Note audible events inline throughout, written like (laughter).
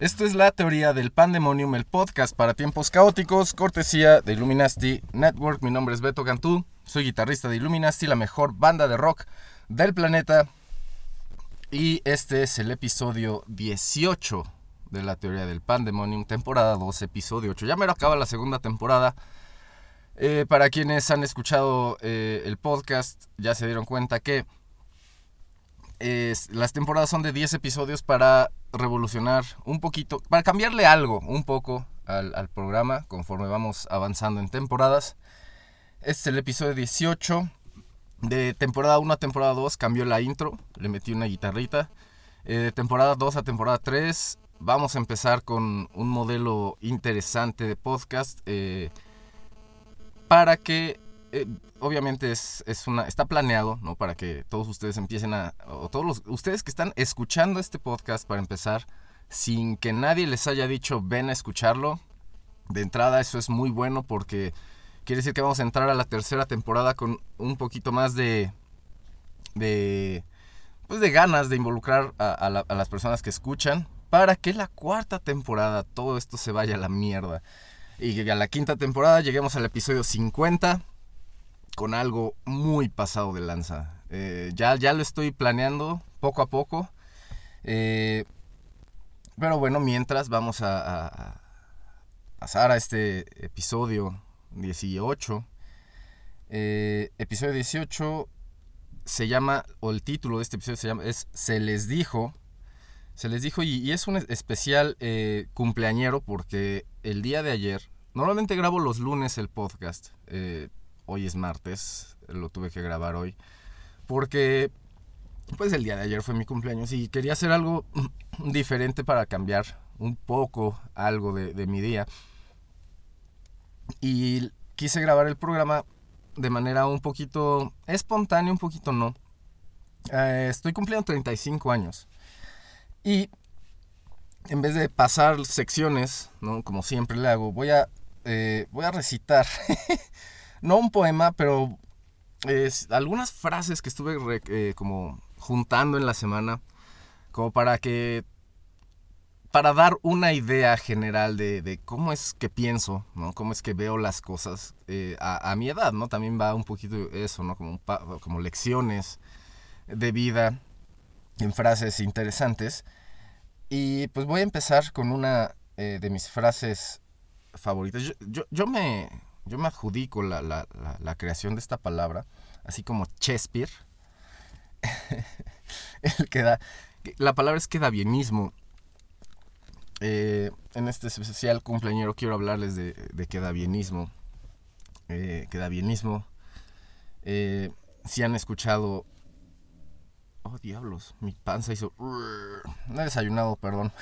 Esto es la teoría del Pandemonium, el podcast para tiempos caóticos, cortesía de Illuminati Network. Mi nombre es Beto Cantú, soy guitarrista de Illuminati, la mejor banda de rock del planeta. Y este es el episodio 18 de la teoría del Pandemonium, temporada 2, episodio 8. Ya me lo acaba la segunda temporada. Eh, para quienes han escuchado eh, el podcast, ya se dieron cuenta que las temporadas son de 10 episodios para revolucionar un poquito, para cambiarle algo un poco al, programa conforme vamos avanzando en temporadas. Este es el episodio 18. De temporada 1 a temporada 2 cambió la intro, le metí una guitarrita. Eh, de temporada 2 a temporada 3 vamos a empezar con un modelo interesante de podcast. eh, para que eh, obviamente es, es una está planeado no para que todos ustedes empiecen a o todos los, ustedes que están escuchando este podcast para empezar sin que nadie les haya dicho ven a escucharlo de entrada eso es muy bueno porque quiere decir que vamos a entrar a la tercera temporada con un poquito más de de pues de ganas de involucrar a, a la- a las personas que escuchan para que la cuarta temporada todo esto se vaya a la mierda. Y a la quinta temporada lleguemos al episodio 50 con algo muy pasado de lanza. Eh, ya, ya lo estoy planeando poco a poco. Eh, pero bueno, mientras vamos a, pasar a este episodio 18. Eh, episodio 18 se llama, o el título de este episodio se llama, es Se les dijo. Se les dijo, y, y es un especial cumpleañero porque el día de ayer, normalmente grabo los lunes el podcast, hoy es martes, lo tuve que grabar hoy, porque pues el día de ayer fue mi cumpleaños y quería hacer algo (clears throat) diferente para cambiar un poco algo de, mi día. Y quise grabar el programa de manera un poquito espontánea, un poquito no. Eh, estoy cumpliendo 35 años. Y en vez de pasar secciones, ¿no? como siempre le hago, voy a, eh, voy a recitar, (laughs) no un poema, pero es, algunas frases que estuve eh, como juntando en la semana, como para que, para dar una idea general de, de cómo es que pienso, ¿no? Cómo es que veo las cosas eh, a, mi edad, ¿no? También va un poquito eso, ¿no? Como, como lecciones de vida en frases interesantes. Y pues voy a empezar con una eh, de mis frases favoritas. Yo, yo, yo me, yo me adjudico la, la- la- creación de esta palabra, así como Shakespeare. (laughs) El que da- la palabra es queda bienismo. Eh, en este especial cumpleañero quiero hablarles de, de queda bienismo. Eh, queda bienismo. Eh, si han escuchado Oh, diablos, mi panza hizo... No he desayunado, perdón.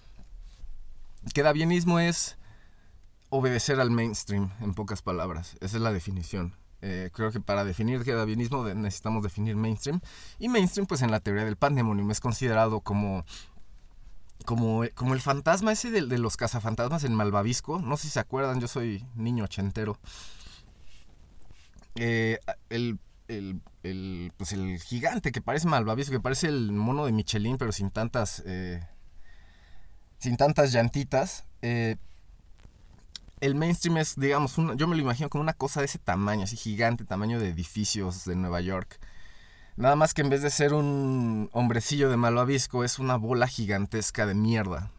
(laughs) Quedabienismo es obedecer al mainstream, en pocas palabras. Esa es la definición. Eh, creo que para definir quedabienismo de- necesitamos definir mainstream. Y mainstream, pues en la teoría del pandemonium, es considerado como... Como, como el fantasma ese de, de los cazafantasmas en Malvavisco. No sé si se acuerdan, yo soy niño ochentero. Eh, el, el, el, pues el gigante que parece malvavisco, que parece el mono de Michelin, pero sin tantas, eh, sin tantas llantitas. El mainstream es, digamos, yo me lo imagino como una cosa de ese tamaño, así gigante, tamaño de edificios de Nueva York. Nada más que en vez de ser un hombrecillo de malvavisco, es una bola gigantesca de mierda.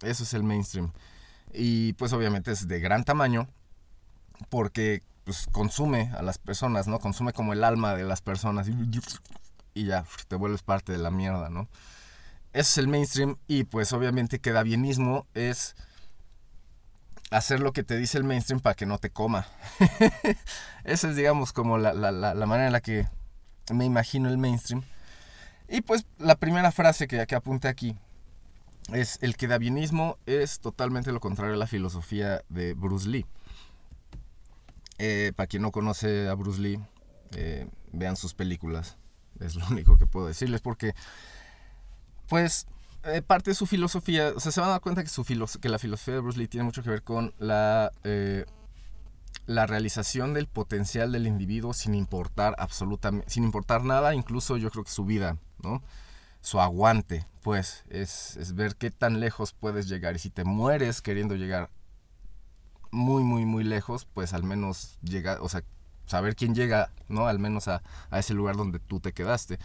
Eso es el mainstream. Y pues obviamente es de gran tamaño, porque pues consume a las personas, ¿no? Consume como el alma de las personas y, ya te vuelves parte de la mierda, ¿no? Ese es el mainstream y pues obviamente queda bienismo es hacer lo que te dice el mainstream para que no te coma. (laughs) Esa es digamos como la, la, la, manera en la que me imagino el mainstream. Y pues la primera frase que, que apunté aquí es el quedabienismo es totalmente lo contrario a la filosofía de Bruce Lee. Eh, para quien no conoce a Bruce Lee, eh, vean sus películas. Es lo (laughs) único que puedo decirles porque, pues, eh, parte de su filosofía, o sea, se van a dar cuenta que, su que la filosofía de Bruce Lee tiene mucho que ver con la, la realización del potencial del individuo sin importar absolutamente, sin importar nada, incluso yo creo que su vida, ¿no? Su aguante, pues, es, es ver qué tan lejos puedes llegar. Y si te mueres queriendo llegar muy, muy, muy lejos, pues al menos llegar, o sea, saber quién llega, ¿no? Al menos a, ese lugar donde tú te quedaste.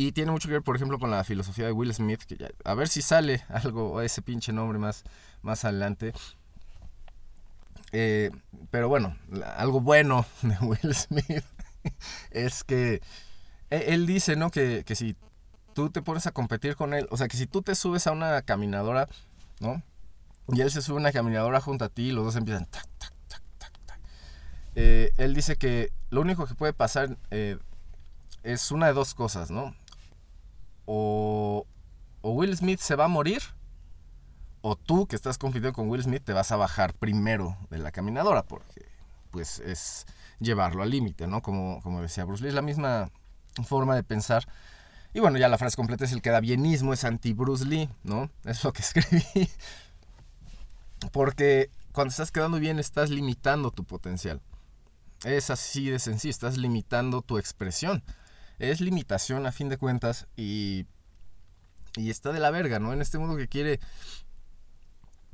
Y tiene mucho que ver, por ejemplo, con la filosofía de Will Smith, a ver si sale (laughs) algo, ese pinche nombre más, más adelante. Eh, pero bueno, algo bueno (laughs) de Will Smith (laughs) es que e, él dice, ¿no? Que, que si tú te pones a competir con él, o sea, que si tú te subes a una caminadora, ¿no? Y él se sube a una caminadora junto a ti y los dos empiezan. Eh, él dice que lo único que puede pasar eh, es una de dos cosas, ¿no? O, Will Smith se va a morir, o tú que estás compitiendo con Will Smith te vas a bajar primero de la caminadora, porque pues es llevarlo al límite, ¿no? Como, como decía Bruce Lee, es la misma forma de pensar. Y bueno, ya la frase completa es el que da bienismo, es anti-Bruce Lee, ¿no? (laughs) Es lo que escribí. Porque cuando estás quedando bien estás limitando tu potencial. Es así de sencillo, estás limitando tu expresión. Es limitación a fin de cuentas y, y está de la verga, ¿no? En este mundo que quiere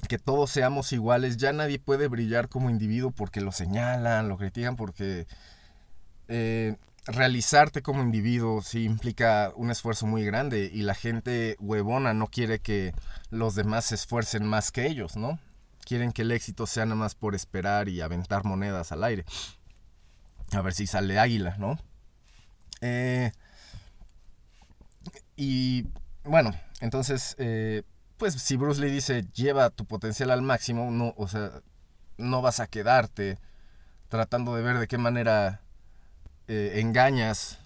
que todos seamos iguales, ya nadie puede brillar como individuo porque lo señalan, lo critican, porque eh, realizarte como individuo sí implica un esfuerzo muy grande y la gente huevona no quiere que los demás se esfuercen más que ellos, ¿no? quieren que el éxito sea nada más por esperar y aventar monedas al aire. A ver si sale águila, ¿no? Eh, y bueno, entonces, eh, pues si Bruce Lee dice lleva tu potencial al máximo, no, o sea, no vas a quedarte tratando de ver de qué manera eh, engañas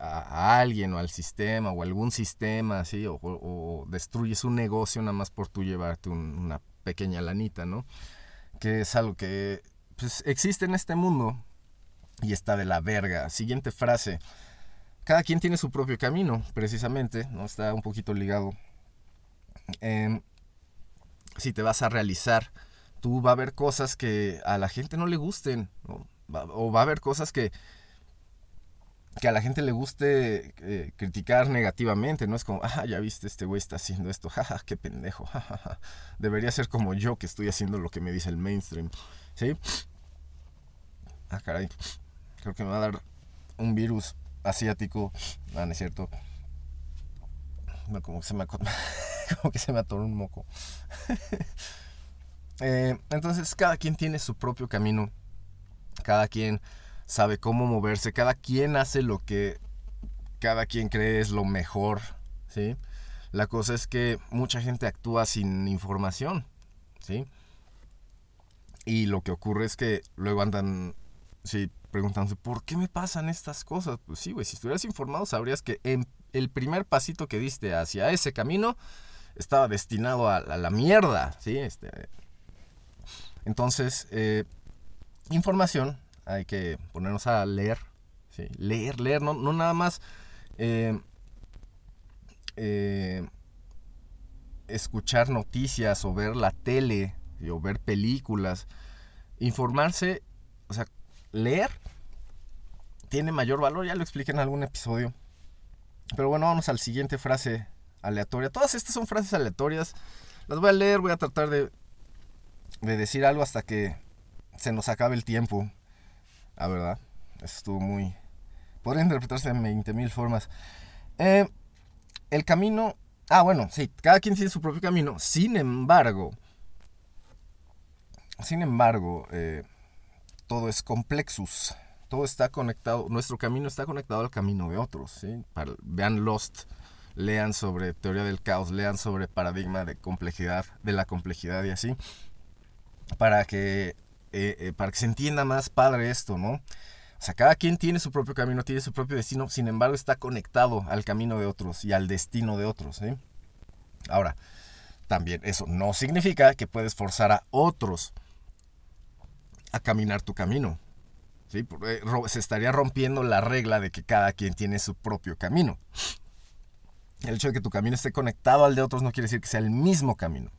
a, alguien o al sistema o algún sistema, ¿sí? o, destruyes un negocio nada más por tú llevarte una pequeña lanita, ¿no? Que es algo que pues, existe en este mundo y está de la verga. Siguiente frase. Cada quien tiene su propio camino, precisamente, ¿no? Está un poquito ligado. Em, si te vas a realizar, tú va a haber cosas que a la gente no le gusten, o va a haber cosas que que a la gente le guste eh, criticar negativamente, ¿no? Es como, ah, ya viste, este güey está haciendo esto, jaja, qué pendejo, jajaja. Debería ser como yo que estoy haciendo lo que me dice el mainstream, ¿sí? Ah, caray, creo que me va a dar un virus asiático, ah, no es cierto. como que se me, (laughs) como que se me atoró un moco. (laughs) Eh, entonces, cada quien tiene su propio camino, cada quien sabe cómo moverse, cada quien hace lo que cada quien cree es lo mejor, ¿sí? La cosa es que mucha gente actúa sin información, ¿sí? Y lo que ocurre es que luego andan, sí, preguntándose, ¿por qué me pasan estas cosas? Pues sí, güey, si estuvieras informado sabrías que en el primer pasito que diste hacia ese camino estaba destinado a, la mierda, ¿sí? Este, entonces, eh, información hay que ponernos a leer, leer, leer, no, nada más eh, eh, escuchar noticias o ver la tele o ver películas, informarse, o sea, leer tiene mayor valor, ya lo expliqué en algún episodio. Pero bueno, vamos al siguiente frase aleatoria. Todas estas son frases aleatorias. Las voy a leer, voy a tratar de, de decir algo hasta que se nos acabe el tiempo. Ah, ¿verdad? Estuvo muy... Podría interpretarse de 20.000 formas. Eh, el camino... Ah, bueno, sí, cada quien tiene su propio camino. Sin embargo, sin embargo, eh, todo es complexus. Todo está conectado, nuestro camino está conectado al camino de otros. ¿sí? vean Lost, lean sobre teoría del caos, lean sobre paradigma de complejidad, de la complejidad y así. Para que eh, eh, para que se entienda más padre esto, ¿no? O sea, cada quien tiene su propio camino, tiene su propio destino, sin embargo está conectado al camino de otros y al destino de otros. ¿sí? Ahora, también eso no significa que puedes forzar a otros a caminar tu camino. ¿sí? Eh, se estaría rompiendo la regla de que cada quien tiene su propio camino. El hecho de que tu camino esté conectado al de otros no quiere decir que sea el mismo camino.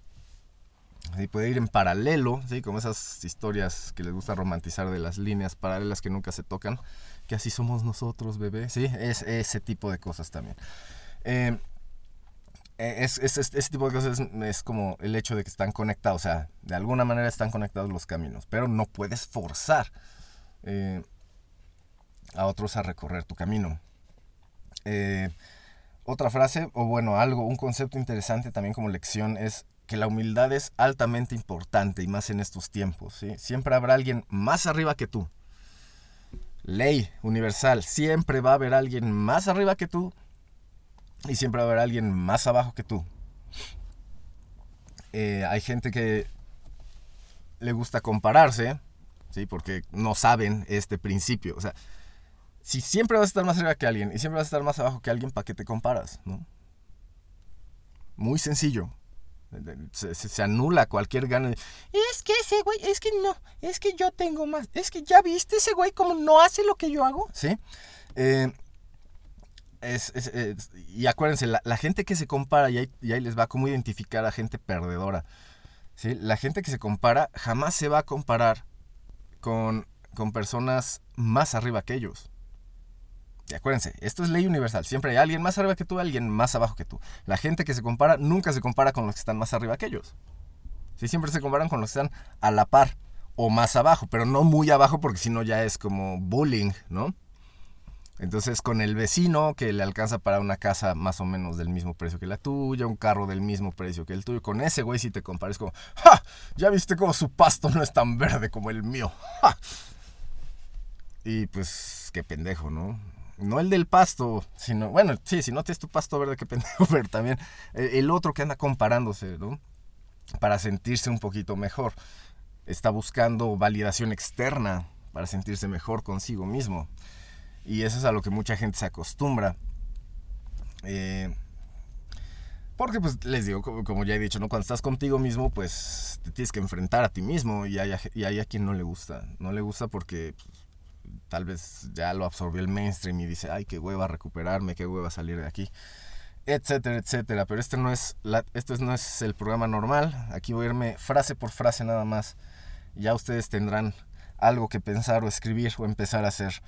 ¿Sí? Puede ir en paralelo, ¿sí? como esas historias que les gusta romantizar de las líneas paralelas que nunca se tocan, que así somos nosotros, bebé. ¿sí? Es ese tipo de cosas también. Eh, es, ese tipo de cosas es, como el hecho de que están conectados, o sea, de alguna manera están conectados los caminos, pero no puedes forzar eh, a otros a recorrer tu camino. Eh, otra frase, o bueno, algo, un concepto interesante también como lección es que la humildad es altamente importante y más en estos tiempos. ¿sí? Siempre habrá alguien más arriba que tú. Ley universal, siempre va a haber alguien más arriba que tú y siempre va a haber alguien más abajo que tú. Eh, hay gente que le gusta compararse, ¿sí? porque no saben este principio. O sea, si siempre vas a estar más arriba que alguien y siempre vas a estar más abajo que alguien, ¿para qué te comparas? ¿no? Muy sencillo. Se, anula cualquier gana. Es que ese güey, es que no, es que yo tengo más. Es que ya viste ese güey como no hace lo que yo hago. ¿Sí? Eh, y acuérdense, la, gente que se compara, y ahí, les va cómo identificar a gente perdedora. ¿sí? La gente que se compara jamás se va a comparar con, con personas más arriba que ellos. Y acuérdense, esto es ley universal. Siempre hay alguien más arriba que tú, alguien más abajo que tú. La gente que se compara nunca se compara con los que están más arriba que ellos. ¿Sí? Siempre se comparan con los que están a la par o más abajo, pero no muy abajo porque si no ya es como bullying, ¿no? Entonces con el vecino que le alcanza para una casa más o menos del mismo precio que la tuya, un carro del mismo precio que el tuyo, con ese güey si te compares como, ¡ja! Ya viste como su pasto no es tan verde como el mío. ¡Ja! Y pues qué pendejo, ¿no? no el del pasto, sino, bueno, sí, si no tienes tu pasto verde, qué pendejo, (laughs) pero también el otro que anda comparándose, ¿no? Para sentirse un poquito mejor. Está buscando validación externa para sentirse mejor consigo mismo. Y eso es a lo que mucha gente se acostumbra. Eh, porque pues les digo, como, ya he dicho, ¿no? Cuando estás contigo mismo, pues te tienes que enfrentar a ti mismo y hay, a quien no le gusta. No le gusta porque tal vez ya lo absorbió el mainstream y dice, ay, qué hueva recuperarme, qué hueva salir de aquí, etcétera, etcétera. Pero este no es, la, este no es el programa normal. Aquí voy a irme frase por frase nada más. Ya ustedes tendrán algo que pensar o escribir o empezar a hacer.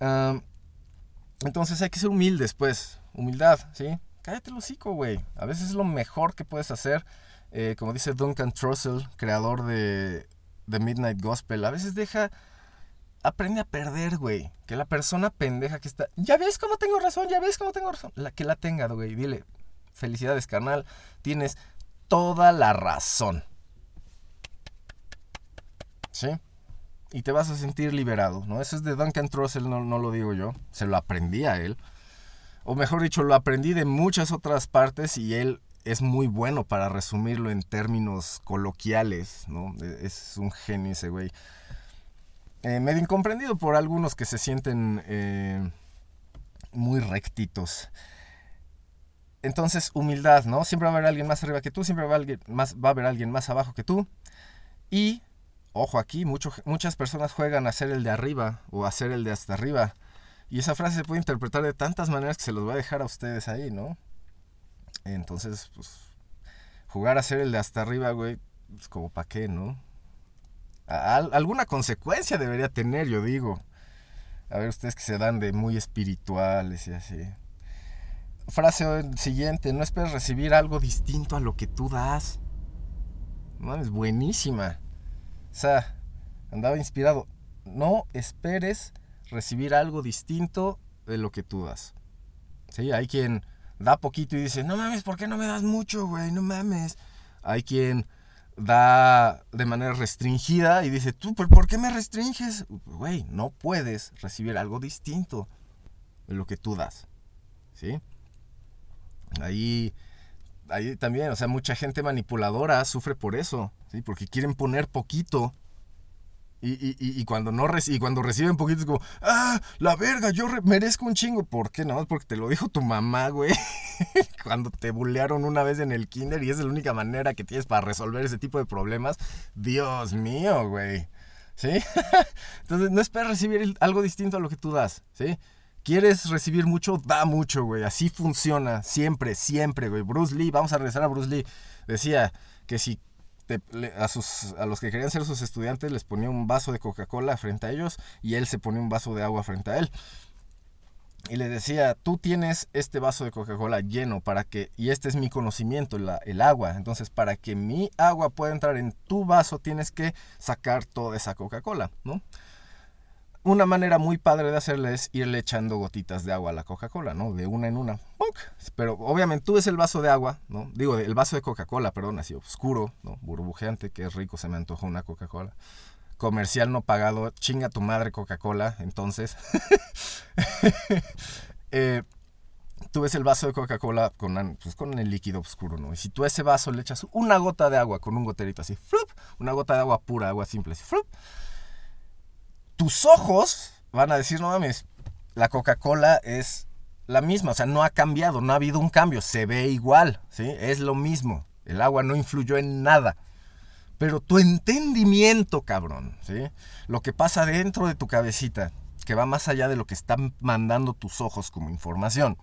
Entonces hay que ser humildes, pues. Humildad, ¿sí? Cállate el hocico, güey. A veces es lo mejor que puedes hacer. Eh, como dice Duncan Trussell, creador de, Midnight Gospel, a veces deja aprende a perder, güey. Que la persona pendeja que está. Ya ves cómo tengo razón, ya ves cómo tengo razón. Que la tenga, güey. Dile, felicidades, carnal. Tienes toda la razón. ¿Sí? Y te vas a sentir liberado, ¿no? Eso es de Duncan Trussell, no, no lo digo yo. Se lo aprendí a él. O mejor dicho, lo aprendí de muchas otras partes y él es muy bueno para resumirlo en términos coloquiales, ¿no? E, es un genio ese güey. Eh, medio incomprendido por algunos que se sienten eh, muy rectitos. Entonces, humildad, ¿no? Siempre va a haber alguien más arriba que tú, siempre va a, alguien más, va a haber alguien más abajo que tú. Y, ojo aquí, muchas personas juegan a ser el de arriba o a ser el de hasta arriba. Y esa frase se puede interpretar de tantas maneras que se los voy a dejar a ustedes ahí, ¿no? Entonces, pues, jugar a ser el de hasta arriba, güey, pues como para qué, ¿no? alguna consecuencia debería tener, yo digo. A ver, ustedes que se dan de muy espirituales y así. Frase siguiente, no esperes recibir algo distinto a lo que tú das. No, es buenísima. O sea, andaba inspirado. No esperes recibir algo distinto de lo que tú das. Sí, hay quien da poquito y dice, no mames, ¿por qué no me das mucho, güey? No mames. Hay quien da de manera restringida y dice, tú, ¿por qué me restringes? Güey, no puedes recibir algo distinto de lo que tú das. ¿Sí? Ahí, ahí también, o sea, mucha gente manipuladora sufre por eso, ¿sí? Porque quieren poner poquito Y, y, y, cuando no y cuando reciben poquito es como, ah, la verga, yo merezco un chingo. ¿Por qué no? Porque te lo dijo tu mamá, güey. (laughs) cuando te bullearon una vez en el kinder y es la única manera que tienes para resolver ese tipo de problemas. Dios mío, güey. ¿Sí? (laughs) Entonces no esperes recibir algo distinto a lo que tú das, ¿sí? ¿Quieres recibir mucho? Da mucho, güey. Así funciona. Siempre, siempre, güey. Bruce Lee, vamos a regresar a Bruce Lee. Decía que si a, los que querían ser sus estudiantes les ponía un vaso de Coca-Cola frente a ellos y él se ponía un vaso de agua frente a él. Y le decía, tú tienes este vaso de Coca-Cola lleno para que, y este es mi conocimiento, el agua. Entonces, para que mi agua pueda entrar en tu vaso, tienes que sacar toda esa Coca-Cola, ¿no? Una manera muy padre de hacerle es irle echando gotitas de agua a la Coca-Cola, ¿no? De una en una. Pero obviamente tú ves el vaso de agua, ¿no? Digo, el vaso de Coca-Cola, perdón, así oscuro, ¿no? Burbujeante, que es rico, se me antoja una Coca-Cola. Comercial no pagado, chinga tu madre Coca-Cola, entonces. (laughs) Eh, tú ves el vaso de Coca-Cola con, pues, con el líquido oscuro, ¿no? Y si tú a ese vaso le echas una gota de agua con un goterito así, ¡flup! una gota de agua pura, agua simple, así, ¡flup! Tus ojos van a decir, no mames, la Coca-Cola es la misma, o sea, no ha cambiado, no ha habido un cambio, se ve igual, ¿sí? Es lo mismo, el agua no influyó en nada. Pero tu entendimiento, cabrón, ¿sí? Lo que pasa dentro de tu cabecita, que va más allá de lo que están mandando tus ojos como información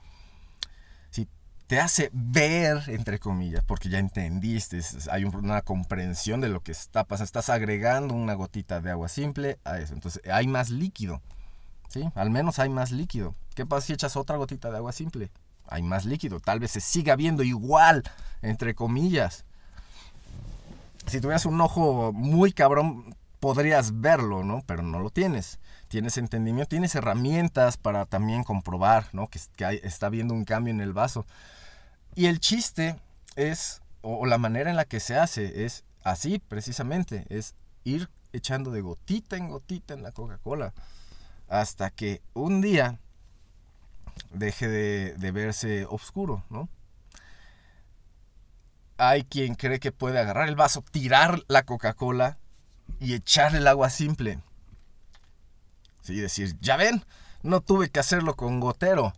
te hace ver, entre comillas, porque ya entendiste, hay una comprensión de lo que está pasando. Estás agregando una gotita de agua simple a eso. Entonces hay más líquido. ¿Sí? Al menos hay más líquido. ¿Qué pasa si echas otra gotita de agua simple? Hay más líquido. Tal vez se siga viendo igual, entre comillas. Si tuvieras un ojo muy cabrón, podrías verlo, ¿no? Pero no lo tienes. Tienes entendimiento, tienes herramientas para también comprobar, ¿no? Que, está viendo un cambio en el vaso. Y el chiste es, o la manera en la que se hace, es así precisamente, es ir echando de gotita en gotita en la Coca-Cola, hasta que un día deje de, verse oscuro, ¿no? Hay quien cree que puede agarrar el vaso, tirar la Coca-Cola y echarle el agua simple. Sí, decir, ya ven, no tuve que hacerlo con gotero.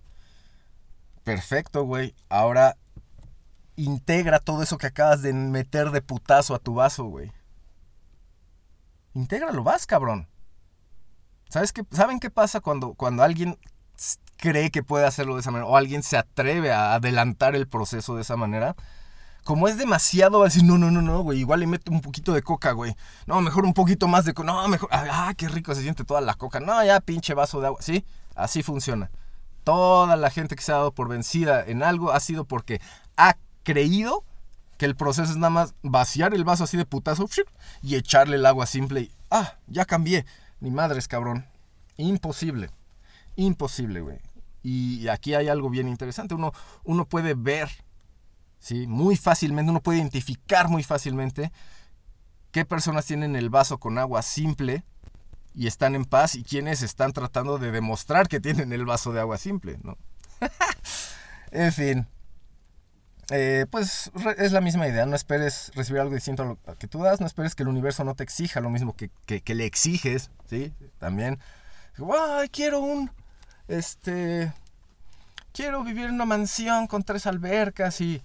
Perfecto, güey. Ahora integra todo eso que acabas de meter de putazo a tu vaso, güey. Intégralo, vas, cabrón. ¿Sabes qué? ¿Saben qué pasa cuando, cuando alguien cree que puede hacerlo de esa manera? O alguien se atreve a adelantar el proceso de esa manera. Como es demasiado, va a decir, no, no, no, no, güey, igual le meto un poquito de coca, güey. No, mejor un poquito más de coca. No, mejor, ah, qué rico se siente toda la coca. No, ya, pinche vaso de agua. Sí, así funciona. Toda la gente que se ha dado por vencida en algo ha sido porque ha creído que el proceso es nada más vaciar el vaso así de putazo y echarle el agua simple y, ah, ya cambié. Ni madres, cabrón. Imposible. Imposible, güey. Y aquí hay algo bien interesante. Uno, uno puede ver, ¿sí? Muy fácilmente, uno puede identificar muy fácilmente qué personas tienen el vaso con agua simple y están en paz y quiénes están tratando de demostrar que tienen el vaso de agua simple, ¿no? (laughs) en fin, eh, pues es la misma idea, no esperes recibir algo distinto a lo que tú das, no esperes que el universo no te exija lo mismo que, le exiges, ¿sí? También, ay, quiero un, este, quiero vivir en una mansión con tres albercas y,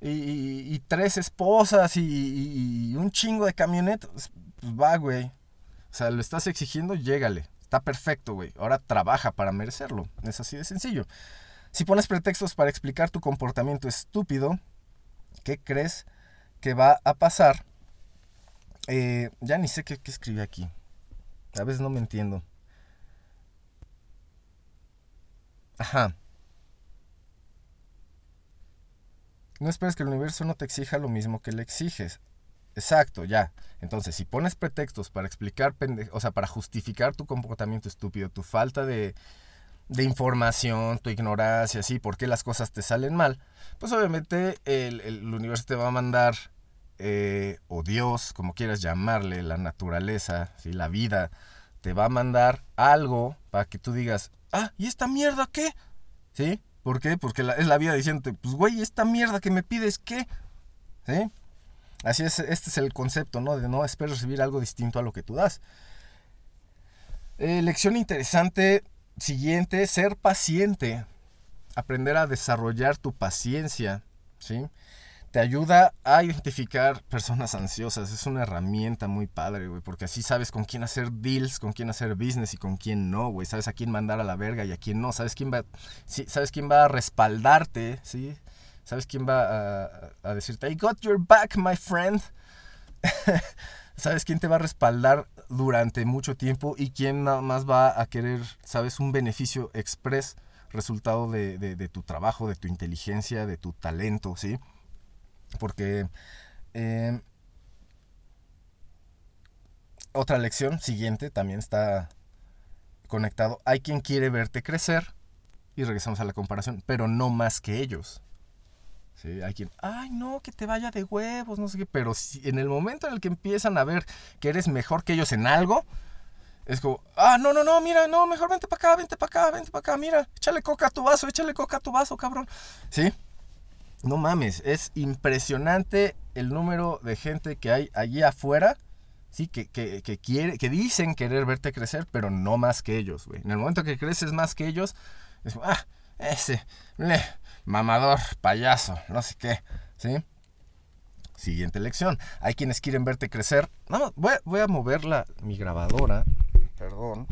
y, tres esposas y, un chingo de camionetas, pues va, güey. O sea, lo estás exigiendo, llégale. Está perfecto, güey. Ahora trabaja para merecerlo. Es así de sencillo. Si pones pretextos para explicar tu comportamiento estúpido, ¿qué crees que va a pasar? Eh, ya ni sé qué, qué escribí aquí. A veces no me entiendo. Ajá. No esperes que el universo no te exija lo mismo que le exiges. Exacto, ya. Entonces, si pones pretextos para explicar, o sea, para justificar tu comportamiento estúpido, tu falta de, de información, tu ignorancia, así, por qué las cosas te salen mal, pues obviamente el, universo te va a mandar, eh, o Dios, como quieras llamarle, la naturaleza, ¿sí? la vida, te va a mandar algo para que tú digas, ah, ¿y esta mierda qué? ¿Sí? ¿Por qué? Porque es la vida diciendo, pues güey, esta mierda que me pides, ¿qué? ¿Sí? Así es, este es el concepto, ¿no? De no esperar recibir algo distinto a lo que tú das. Eh, lección interesante siguiente, ser paciente. Aprender a desarrollar tu paciencia, ¿sí? Te ayuda a identificar personas ansiosas. Es una herramienta muy padre, güey, porque así sabes con quién hacer deals, con quién hacer business y con quién no, güey. Sabes a quién mandar a la verga y a quién no. Sabes quién va, sabes quién va a respaldarte, ¿sí? Sabes quién va a, a decirte, I got your back, my friend. (laughs) sabes quién te va a respaldar durante mucho tiempo y quién nada más va a querer, sabes, un beneficio express resultado de, de, tu trabajo, de tu inteligencia, de tu talento, ¿sí? Porque eh, otra lección siguiente también está conectado. Hay quien quiere verte crecer, y regresamos a la comparación, pero no más que ellos. ¿Sí? Hay quien, ay no, que te vaya de huevos, no sé qué, pero si en el momento en el que empiezan a ver que eres mejor que ellos en algo, es como, ah, no, no, no, mira, no, mejor vente para acá, vente para acá, vente para acá, mira, échale coca a tu vaso, échale coca a tu vaso, cabrón. ¿Sí? No mames, es impresionante el número de gente que hay allí afuera, sí, que, que, que, quiere, que dicen querer verte crecer, pero no más que ellos, güey. En el momento que creces más que ellos, es como, ah, ese, le, mamador, payaso, no sé qué, ¿sí? Siguiente lección. Hay quienes quieren verte crecer. No, voy, voy a mover la, mi grabadora, perdón.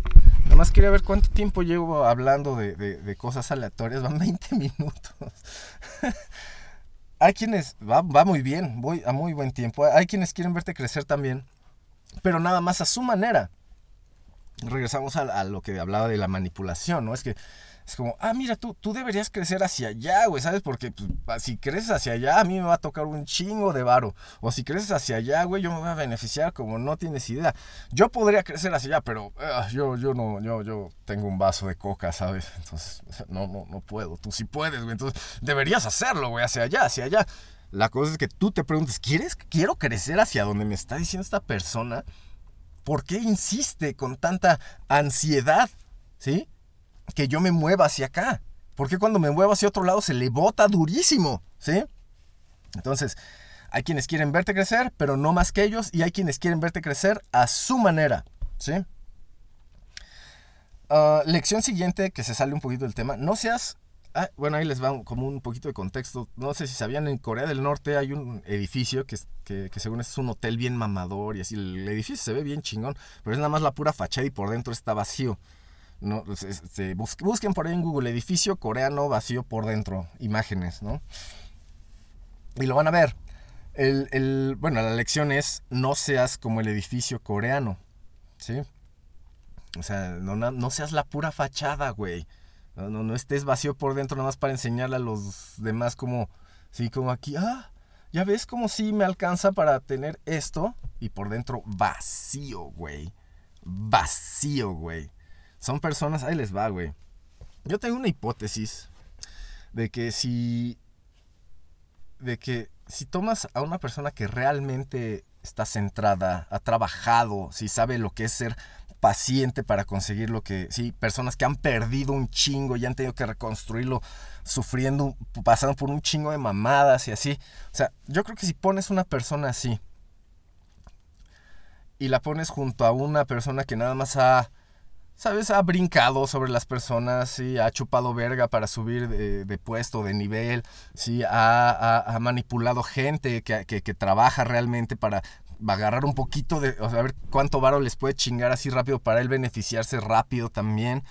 Nada más quería ver cuánto tiempo llevo hablando de, de, de cosas aleatorias. Van 20 minutos. (laughs) hay quienes, va, va, muy bien, voy a muy buen tiempo. Hay quienes quieren verte crecer también, pero nada más a su manera. Regresamos a, a lo que hablaba de la manipulación, ¿no? Es que es como, ah, mira, tú, tú deberías crecer hacia allá, güey, ¿sabes? Porque pues, si creces hacia allá, a mí me va a tocar un chingo de varo. O si creces hacia allá, güey, yo me voy a beneficiar como no tienes idea. Yo podría crecer hacia allá, pero uh, yo, yo no, yo, yo tengo un vaso de coca, ¿sabes? Entonces, no, no, no puedo. Tú sí puedes, güey. Entonces, deberías hacerlo, güey, hacia allá, hacia allá. La cosa es que tú te preguntas, ¿quieres? ¿Quiero crecer hacia donde me está diciendo esta persona? ¿Por qué insiste con tanta ansiedad? ¿Sí? Que yo me mueva hacia acá. Porque cuando me muevo hacia otro lado se le bota durísimo, ¿sí? Entonces, hay quienes quieren verte crecer, pero no más que ellos, y hay quienes quieren verte crecer a su manera, ¿sí? Uh, lección siguiente, que se sale un poquito del tema, no seas... Ah, bueno, ahí les va como un poquito de contexto. No sé si sabían, en Corea del Norte hay un edificio que, que, que según es un hotel bien mamador y así. El edificio se ve bien chingón, pero es nada más la pura fachada y por dentro está vacío. No, se, se, busquen por ahí en Google edificio coreano vacío por dentro, imágenes, ¿no? Y lo van a ver. El, el, bueno, la lección es no seas como el edificio coreano, ¿sí? O sea, no, no seas la pura fachada, güey. No, no, no, estés vacío por dentro nada más para enseñarle a los demás como, sí, como aquí, ah, ya ves como si me alcanza para tener esto y por dentro vacío, güey. Vacío, güey. Son personas, ahí les va, güey. Yo tengo una hipótesis de que si de que si tomas a una persona que realmente está centrada, ha trabajado, si sabe lo que es ser paciente para conseguir lo que, sí, personas que han perdido un chingo y han tenido que reconstruirlo sufriendo, pasando por un chingo de mamadas y así. O sea, yo creo que si pones una persona así y la pones junto a una persona que nada más ha ¿sabes? Ha brincado sobre las personas, sí, ha chupado verga para subir de, de puesto, de nivel, sí, ha, ha, ha manipulado gente que, que, que, trabaja realmente para agarrar un poquito de, a ver cuánto varo les puede chingar así rápido para él beneficiarse rápido también.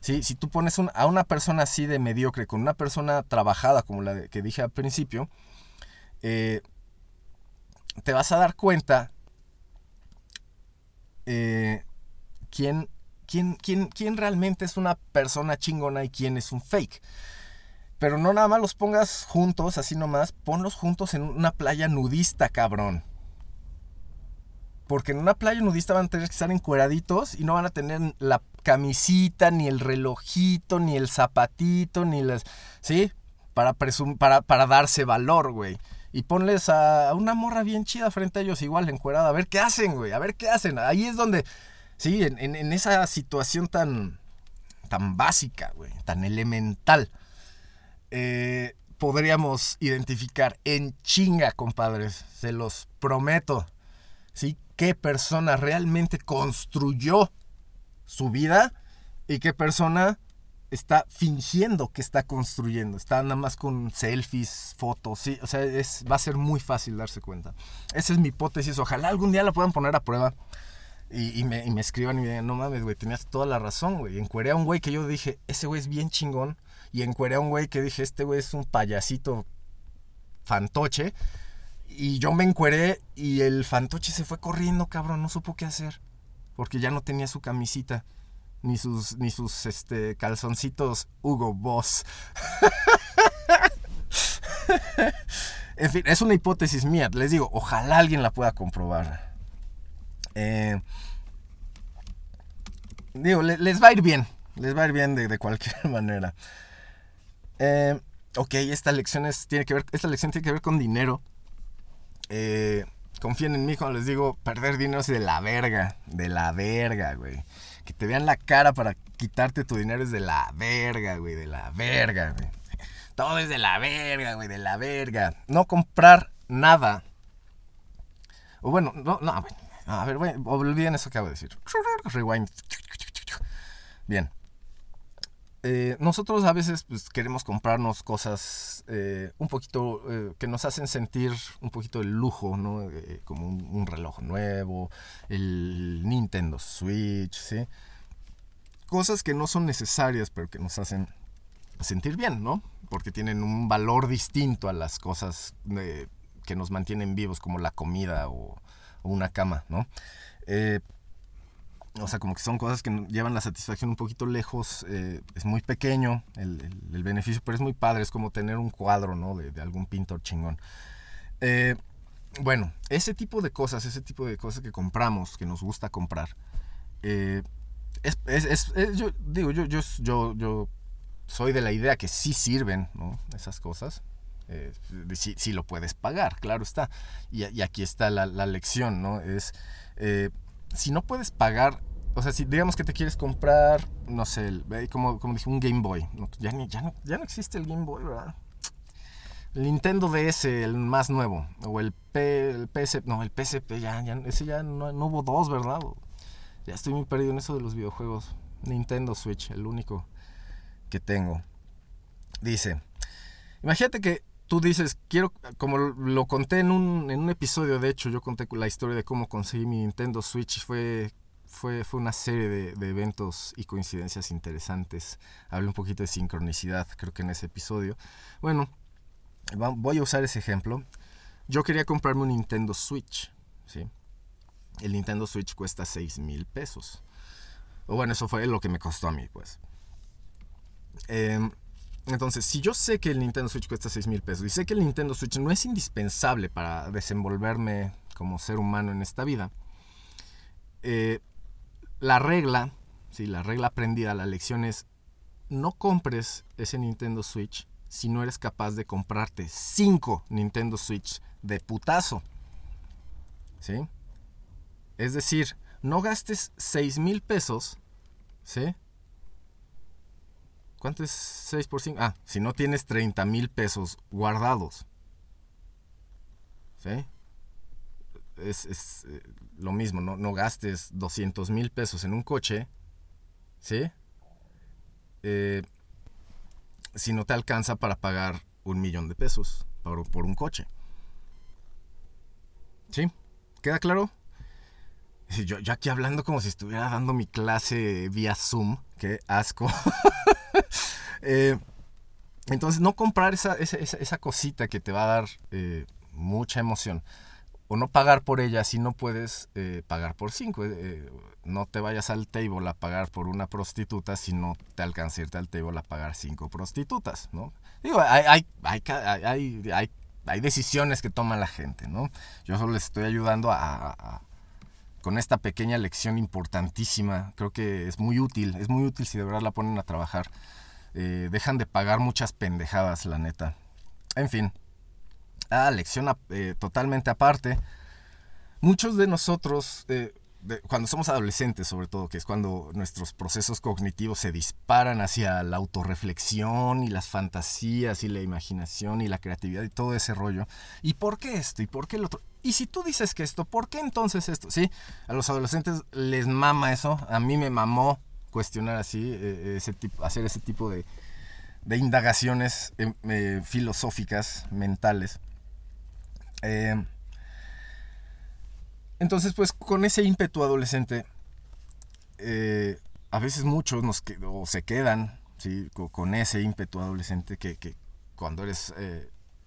Sí, si tú pones un, a una persona así de mediocre con una persona trabajada como la que dije al principio, eh, te vas a dar cuenta eh, quién quién, quién, quién realmente es una persona chingona y quién es un fake. Pero no nada más los pongas juntos, así nomás, ponlos juntos en una playa nudista, cabrón. Porque en una playa nudista van a tener que estar encueraditos y no van a tener la camisita, ni el relojito, ni el zapatito, ni las... ¿Sí? Para, presum para, para darse valor, güey. Y ponles a una morra bien chida frente a ellos, igual encuerada. A ver qué hacen, güey. A ver qué hacen. Ahí es donde Sí, en, en, esa situación tan, tan básica, güey, tan elemental, eh, podríamos identificar en chinga, compadres, se los prometo, ¿sí? ¿Qué persona realmente construyó su vida y qué persona está fingiendo que está construyendo. Está nada más con selfies, fotos, sí. O sea, es, va a ser muy fácil darse cuenta. Esa es mi hipótesis. Ojalá algún día la puedan poner a prueba. Y, me, escriban y me digan, no mames, güey, tenías toda la razón, güey. Encueré a un güey que yo dije, ese güey es bien chingón. Y encueré a un güey que dije, este güey es un payasito fantoche. Y yo me encueré y el fantoche se fue corriendo, cabrón. No supo qué hacer. Porque ya no tenía su camisita ni sus, ni sus este, calzoncitos Hugo Boss. (laughs) en fin, es una hipótesis mía. Les digo, ojalá alguien la pueda comprobar. Eh, digo, les va a ir bien. Les va a ir bien de, cualquier (laughs) manera. Eh, ok, esta lección, tiene que ver, esta lección tiene que ver con dinero. Eh, confíen en mí cuando les digo, perder dinero es de la verga. De la verga, güey que te vean la cara para quitarte tu dinero es de la verga, güey, de la verga, güey. Todo es de la verga, güey, de la verga. No comprar nada. O bueno, no, no, a ver, bueno, olviden eso que acabo de decir. Rewind. Bien. Eh, nosotros a veces pues, queremos comprarnos cosas eh, un poquito eh, que nos hacen sentir un poquito el lujo, ¿no? como un, reloj nuevo, el Nintendo Switch, ¿sí? Cosas que no son necesarias, pero que nos hacen sentir bien, ¿no? Porque tienen un valor distinto a las cosas que nos mantienen vivos, como la comida o, o una cama, ¿no? O sea, como que son cosas que llevan la satisfacción un poquito lejos. Eh, es muy pequeño el, beneficio, pero es muy padre. Es como tener un cuadro, ¿no? De, algún pintor chingón. Eh, bueno, ese tipo de cosas, ese tipo de cosas que compramos, que nos gusta comprar, eh, yo digo, yo, soy de la idea que sí sirven. Esas cosas. Si, si, lo puedes pagar, claro está. Y, aquí está la, la, lección, ¿no? Es si no puedes pagar, o sea, si digamos que te quieres comprar, no sé, como, como dije, un Game Boy. ya, ya, no, ya no existe el Game Boy, ¿verdad? El Nintendo DS, el más nuevo. O el, P, el PSP. No, el PSP, ya, ya ese ya no, no, hubo dos, ¿verdad? Ya estoy muy perdido en eso de los videojuegos. Nintendo Switch, el único que tengo. Dice, imagínate que tú dices, quiero, como lo conté en un, en un episodio, de hecho, yo conté la historia de cómo conseguí mi Nintendo Switch, fue, fue, fue una serie de, eventos y coincidencias interesantes. Hablé un poquito de sincronicidad, creo que en ese episodio. Bueno, voy a usar ese ejemplo. Yo quería comprarme un Nintendo Switch, ¿sí? El Nintendo Switch cuesta 6 mil pesos. O bueno, eso fue lo que me costó a mí, pues. Eh, entonces, si yo sé que el Nintendo Switch cuesta 6 mil pesos y sé que el Nintendo Switch no es indispensable para desenvolverme como ser humano en esta vida, eh, la regla, sí, la regla aprendida, la lección es no compres ese Nintendo Switch si no eres capaz de comprarte 5 Nintendo Switch de putazo. ¿Sí? Es decir, no gastes 6 mil pesos, ¿sí? ¿Cuánto es 6 por 5? Ah, si no tienes 30 mil pesos guardados. ¿Sí? Es, eh, lo mismo, no, no gastes 200 mil pesos en un coche. ¿Sí? Eh, si no te alcanza para pagar un millón de pesos por, por un coche. ¿Sí? ¿Queda claro? Yo, yo aquí hablando como si estuviera dando mi clase vía Zoom. Qué asco. (laughs) Eh, entonces, no comprar esa, esa, cosita que te va a dar eh, mucha emoción. O no pagar por ella si no puedes eh, pagar por cinco. no te vayas al table a pagar por una prostituta si no te alcanza irte al table a pagar cinco prostitutas, ¿no? Digo, hay, hay, hay, hay decisiones que toma la gente, ¿no? Yo solo les estoy ayudando a, con esta pequeña lección importantísima. Creo que es muy útil, es muy útil si de verdad la ponen a trabajar. Eh, dejan de pagar muchas pendejadas, la neta. En fin. Ah, lección eh, totalmente aparte. Muchos de nosotros, eh, cuando somos adolescentes sobre todo, que es cuando nuestros procesos cognitivos se disparan hacia la autorreflexión y las fantasías y la imaginación y la creatividad y todo ese rollo. ¿Y por qué esto? ¿Y por qué el otro? y si tú dices que esto, ¿por qué entonces esto? Sí, a los adolescentes les mama eso, a mí me mamó cuestionar así, eh, ese tipo, hacer ese tipo de, de indagaciones em, eh, filosóficas, mentales. Eh, entonces, pues con ese ímpetu adolescente, eh, a veces muchos nos o se quedan ¿sí? con, ese ímpetu adolescente que, que cuando eres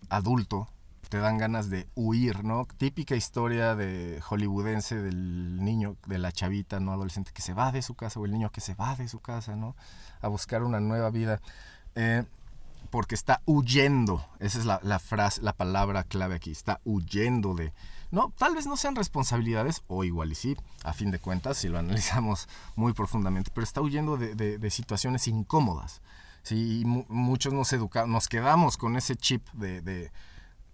adulto te dan ganas de huir, ¿no? Típica historia de hollywoodense del niño, de la chavita, ¿no? Adolescente que se va de su casa o el niño que se va de su casa, ¿no? A buscar una nueva vida. Eh, porque está huyendo. Esa es la, frase, la palabra clave aquí. Está huyendo de. No, tal vez no sean responsabilidades, o igual y sí, a fin de cuentas, si lo analizamos muy profundamente, pero está huyendo de, situaciones incómodas. Sí, muchos nos nos quedamos con ese chip de,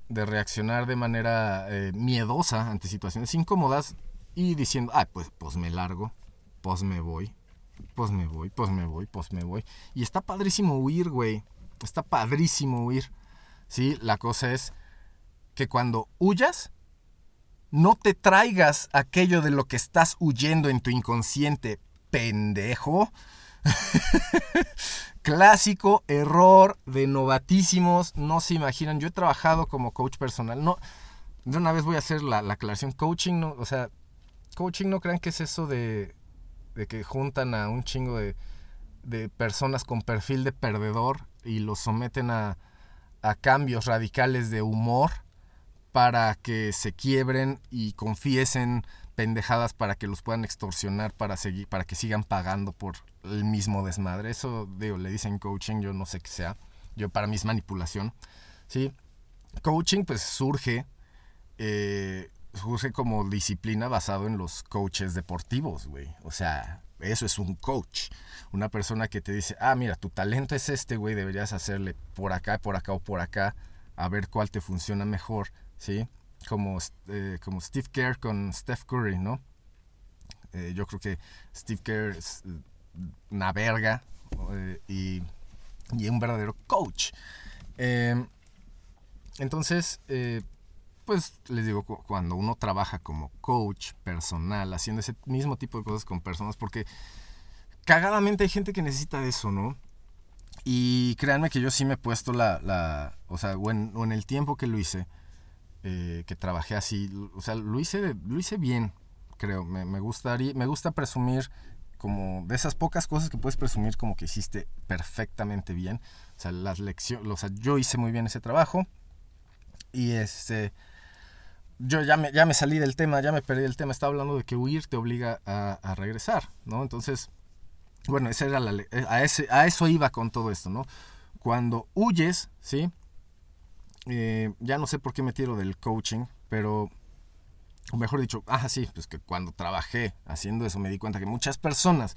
reaccionar de manera eh, miedosa ante situaciones incómodas y diciendo, ah, pues, pues me largo, pues me voy, pues me voy, pues me voy, pues me voy. Y está padrísimo huir, güey. Está padrísimo huir. Sí, la cosa es que cuando huyas, no te traigas aquello de lo que estás huyendo en tu inconsciente, pendejo. (laughs) Clásico error de novatísimos, no se imaginan. Yo he trabajado como coach personal. No, de una vez voy a hacer la, la aclaración. Coaching, no, o sea, coaching no crean que es eso de de que juntan a un chingo de, personas con perfil de perdedor y los someten a, cambios radicales de humor para que se quiebren y confiesen pendejadas para que los puedan extorsionar para seguir para que sigan pagando por el mismo desmadre eso digo le dicen coaching yo no sé qué sea yo para mí es manipulación sí coaching pues surge eh, surge como disciplina basado en los coaches deportivos, güey. O sea, eso es un coach. Una persona que te dice, ah, mira, tu talento es este, güey, deberías hacerle por acá, por acá o por acá, a ver cuál te funciona mejor, ¿sí? Como, eh, como Steve Kerr con Steph Curry, ¿no? Eh, yo creo que Steve Kerr una verga eh, y, y, un verdadero coach. entonces, pues les digo, cuando uno trabaja como coach personal, haciendo ese mismo tipo de cosas con personas, porque cagadamente hay gente que necesita eso, ¿no? Y créanme que yo sí me he puesto la, la o sea, o en, el tiempo que lo hice, eh, que trabajé así, o sea, lo hice, lo hice bien, creo. Me, me, gustaría, me gusta presumir como de esas pocas cosas que puedes presumir como que hiciste perfectamente bien. O sea, las lecciones, yo hice muy bien ese trabajo. Y este, yo ya me, ya me salí del tema, ya me perdí el tema. Estaba hablando de que huir te obliga a, regresar, ¿no? Entonces, bueno, esa era ese, a eso iba con todo esto, ¿no? Cuando huyes, ¿sí? Eh, ya no sé por qué me tiro del coaching, pero o mejor dicho, ah, sí, pues que cuando trabajé haciendo eso me di cuenta que muchas personas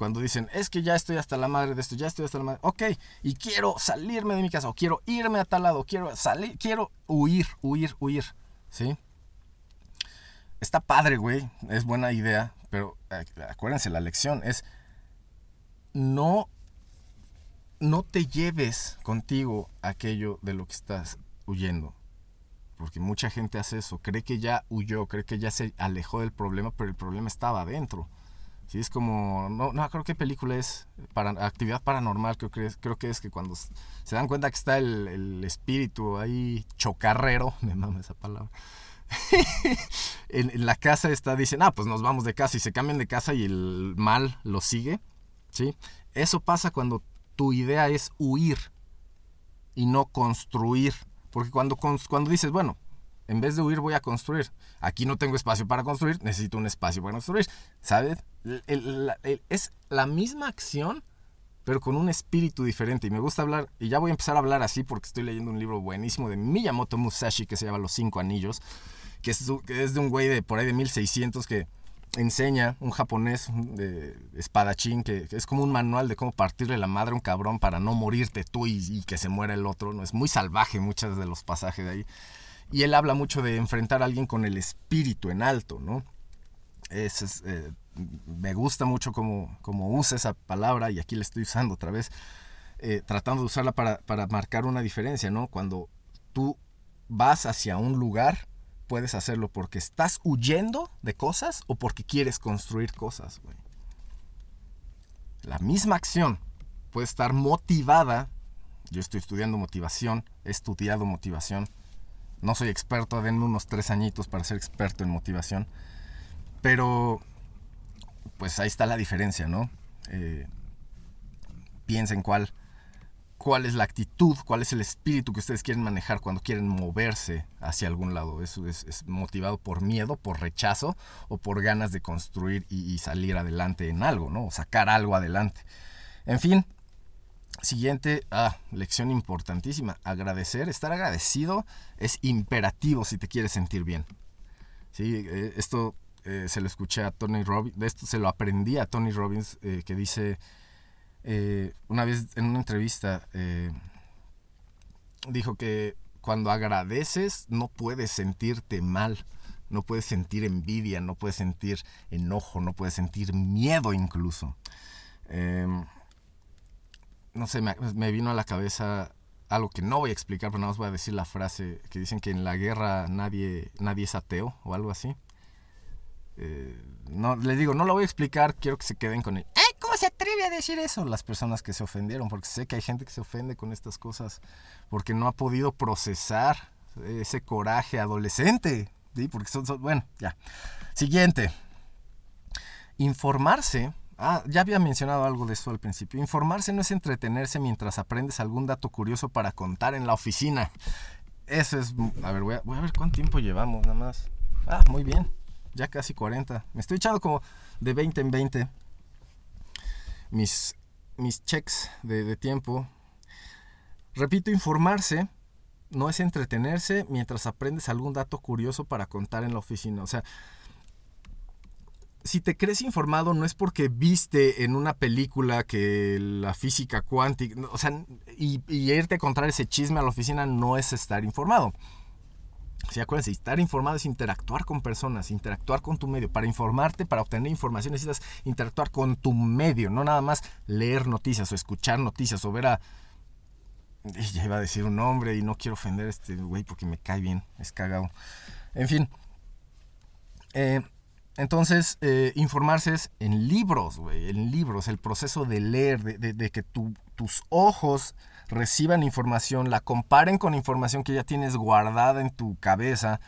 cuando dicen, es que ya estoy hasta la madre de esto, ya estoy hasta la madre, ok, y quiero salirme de mi casa, o quiero irme a tal lado, quiero salir, quiero huir, huir, huir. ¿sí? Está padre, güey, es buena idea, pero eh, acuérdense, la lección es no, no te lleves contigo aquello de lo que estás huyendo. Porque mucha gente hace eso, cree que ya huyó, cree que ya se alejó del problema, pero el problema estaba adentro. Sí, es como, no, no creo que película es, para, actividad paranormal, creo que, es, creo que es que cuando se dan cuenta que está el, espíritu ahí chocarrero, (laughs) me mama esa palabra, (laughs) en, la casa está, dicen, ah, pues nos vamos de casa y se cambian de casa y el mal lo sigue, ¿sí? Eso pasa cuando tu idea es huir y no construir, porque cuando, cuando dices, bueno, en vez de huir voy a construir. Aquí no tengo espacio para construir, necesito un espacio para construir. ¿Sabes? es la misma acción, pero con un espíritu diferente. Y me gusta hablar, y ya voy a empezar a hablar así porque estoy leyendo un libro buenísimo de Miyamoto Musashi que se llama Los Cinco Anillos, que es, de un güey de por ahí de 1600 que enseña un japonés de espadachín que, es como un manual de cómo partirle la madre a un cabrón para no morirte tú y, y que se muera el otro. ¿no? Es muy salvaje muchos de los pasajes de ahí. Y él habla mucho de enfrentar a alguien con el espíritu en alto, ¿no? Es, eh, me gusta mucho cómo, usa esa palabra y aquí la estoy usando otra vez, eh, tratando de usarla para, marcar una diferencia, ¿no? Cuando tú vas hacia un lugar puedes hacerlo porque estás huyendo de cosas o porque quieres construir cosas, güey. La misma acción puede estar motivada. Yo estoy estudiando motivación, he estudiado motivación. No soy experto, denme unos tres añitos para ser experto en motivación. Pero, pues ahí está la diferencia, ¿no? Eh, piensen cuál, cuál es la actitud, cuál es el espíritu que ustedes quieren manejar cuando quieren moverse hacia algún lado. ¿Eso es, motivado por miedo, por rechazo o por ganas de construir y, salir adelante en algo, ¿no? O sacar algo adelante. En fin, siguiente ah, lección importantísima. Agradecer, estar agradecido es imperativo si te quieres sentir bien. Sí, eh, esto eh, se lo escuché a Tony Robbins, esto se lo aprendí a Tony Robbins, eh, que dice eh, una vez en una entrevista, eh, dijo que cuando agradeces no puedes sentirte mal, no puedes sentir envidia, no puedes sentir enojo, no puedes sentir miedo incluso. Em, no sé, me, vino a la cabeza algo que no voy a explicar, pero nada más voy a decir la frase que dicen que en la guerra nadie, nadie es ateo o algo así. Eh, no, les digo, no lo voy a explicar, quiero que se queden con él. ¿Cómo se atreve a decir eso? Las personas que se ofendieron, porque sé que hay gente que se ofende con estas cosas porque no ha podido procesar ese coraje adolescente. ¿sí? Porque son, bueno, ya. Siguiente. Informarse. Ah, ya había mencionado algo de eso al principio. Informarse no es entretenerse mientras aprendes algún dato curioso para contar en la oficina. Eso es. A ver, voy a ver cuánto tiempo llevamos, nada más. Ah, muy bien. Ya casi 40. Me estoy echando como de 20 en 20 mis, mis checks de, tiempo. Repito, informarse no es entretenerse mientras aprendes algún dato curioso para contar en la oficina. O sea, si te crees informado no es porque viste en una película que la física cuántica, o sea, y, irte a contar ese chisme a la oficina no es estar informado. Sí, acuérdense, estar informado es interactuar con personas, interactuar con tu medio. Para informarte, para obtener información, necesitas interactuar con tu medio, no nada más leer noticias o escuchar noticias o ver a. Ya iba a decir un nombre y no quiero ofender a este güey porque me cae bien, es cagado. En fin. Eh, entonces, eh, informarse es en libros, güey, en libros, el proceso de leer, de, que tus ojos reciban información, la comparen con información que ya tienes guardada en tu cabeza,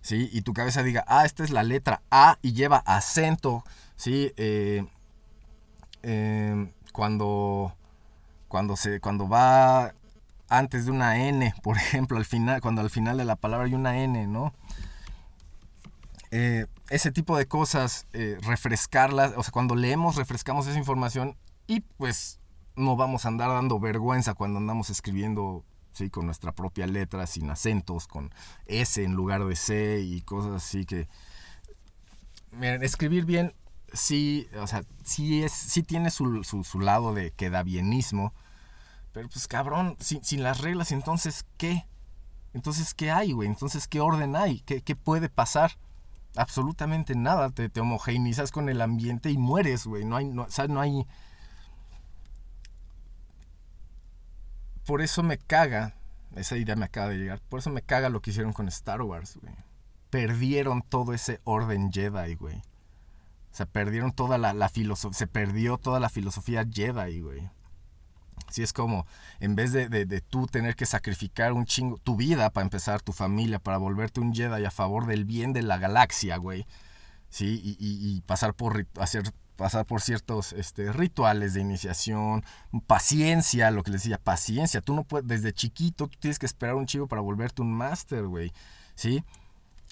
¿sí? Y tu cabeza diga, ah, esta es la letra A y lleva acento, ¿sí? Eh, em, cuando, cuando, se, cuando va antes de una N, (laughs) por ejemplo, al final, cuando al final de la palabra hay una N, ¿no? Eh, ese tipo de cosas, eh, refrescarlas, o sea, cuando leemos, refrescamos esa información y pues no vamos a andar dando vergüenza cuando andamos escribiendo ¿sí? con nuestra propia letra, sin acentos, con S en lugar de C y cosas así que... Miren, escribir bien sí, o sea, sí, es, sí tiene su, su, lado de queda bienismo, pero pues cabrón, sin, sin, las reglas, entonces, ¿qué? Entonces, ¿qué hay, güey? Entonces, ¿qué orden hay? ¿Qué, qué puede pasar? Absolutamente nada, te, te homogeneizas con el ambiente y mueres, güey. No hay, no, o sea, no hay, por eso me caga, esa idea me acaba de llegar, por eso me caga lo que hicieron con Star Wars, güey. Perdieron todo ese orden Jedi, güey. O sea, perdieron toda la, filosofía, se perdió toda la filosofía Jedi, güey. Si es como, en vez de, tú tener que sacrificar un chingo, tu vida para empezar, tu familia, para volverte un Jedi a favor del bien de la galaxia, güey. Sí, y pasar por hacer pasar por ciertos este, rituales de iniciación, paciencia, lo que les decía, paciencia. Tú no puedes, desde chiquito, tú tienes que esperar un chivo para volverte un máster, güey. ¿Sí?